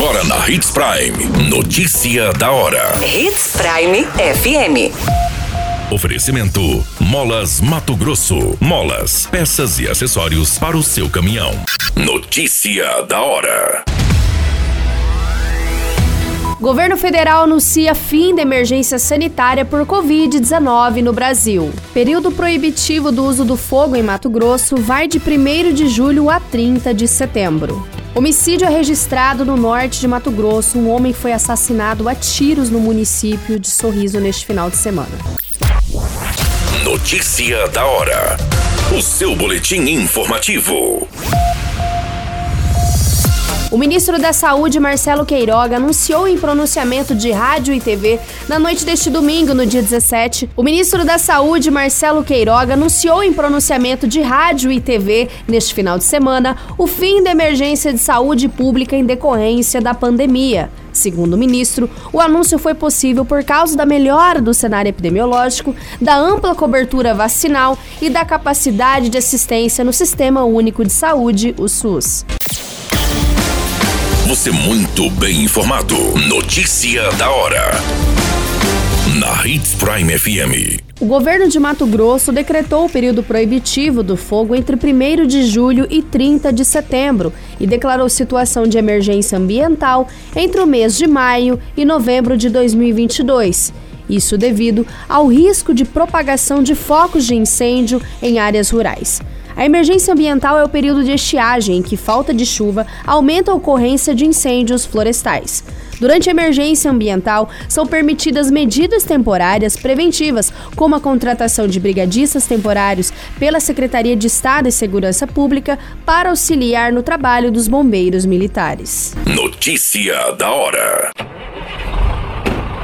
Agora na Hits Prime. Notícia da hora. Hits Prime FM. Oferecimento: Molas Mato Grosso. Molas, peças e acessórios para o seu caminhão. Notícia da hora. Governo federal anuncia fim da emergência sanitária por Covid-19 no Brasil. Período proibitivo do uso do fogo em Mato Grosso vai de 1 de julho a 30 de setembro. Homicídio é registrado no norte de Mato Grosso. Um homem foi assassinado a tiros no município de Sorriso neste final de semana. Notícia da hora. O seu boletim informativo. O ministro da Saúde, Marcelo Queiroga, anunciou em pronunciamento de rádio e TV na noite deste domingo, no dia 17. O ministro da Saúde, Marcelo Queiroga, anunciou em pronunciamento de rádio e TV neste final de semana o fim da emergência de saúde pública em decorrência da pandemia. Segundo o ministro, o anúncio foi possível por causa da melhora do cenário epidemiológico, da ampla cobertura vacinal e da capacidade de assistência no Sistema Único de Saúde, o SUS. Você muito bem informado. Notícia da hora. Na Hits Prime FM. O governo de Mato Grosso decretou o período proibitivo do fogo entre 1 de julho e 30 de setembro e declarou situação de emergência ambiental entre o mês de maio e novembro de 2022. Isso devido ao risco de propagação de focos de incêndio em áreas rurais. A emergência ambiental é o período de estiagem em que falta de chuva aumenta a ocorrência de incêndios florestais. Durante a emergência ambiental, são permitidas medidas temporárias preventivas, como a contratação de brigadistas temporários pela Secretaria de Estado e Segurança Pública para auxiliar no trabalho dos bombeiros militares. Notícia da hora.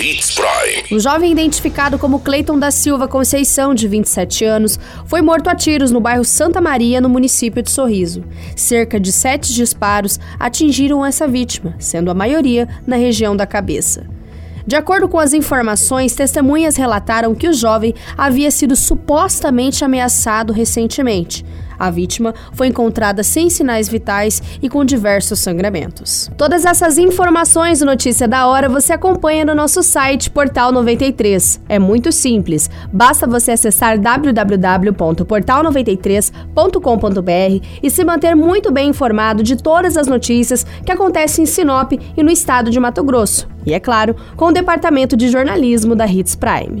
Hits Prime. Um jovem identificado como Cleiton da Silva Conceição, de 27 anos, foi morto a tiros no bairro Santa Maria, no município de Sorriso. Cerca de sete disparos atingiram essa vítima, sendo a maioria na região da cabeça. De acordo com as informações, testemunhas relataram que o jovem havia sido supostamente ameaçado recentemente. A vítima foi encontrada sem sinais vitais e com diversos sangramentos. Todas essas informações e Notícia da Hora você acompanha no nosso site Portal 93. É muito simples, basta você acessar www.portal93.com.br e se manter muito bem informado de todas as notícias que acontecem em Sinop e no estado de Mato Grosso. E é claro, com o departamento de jornalismo da Hits Prime.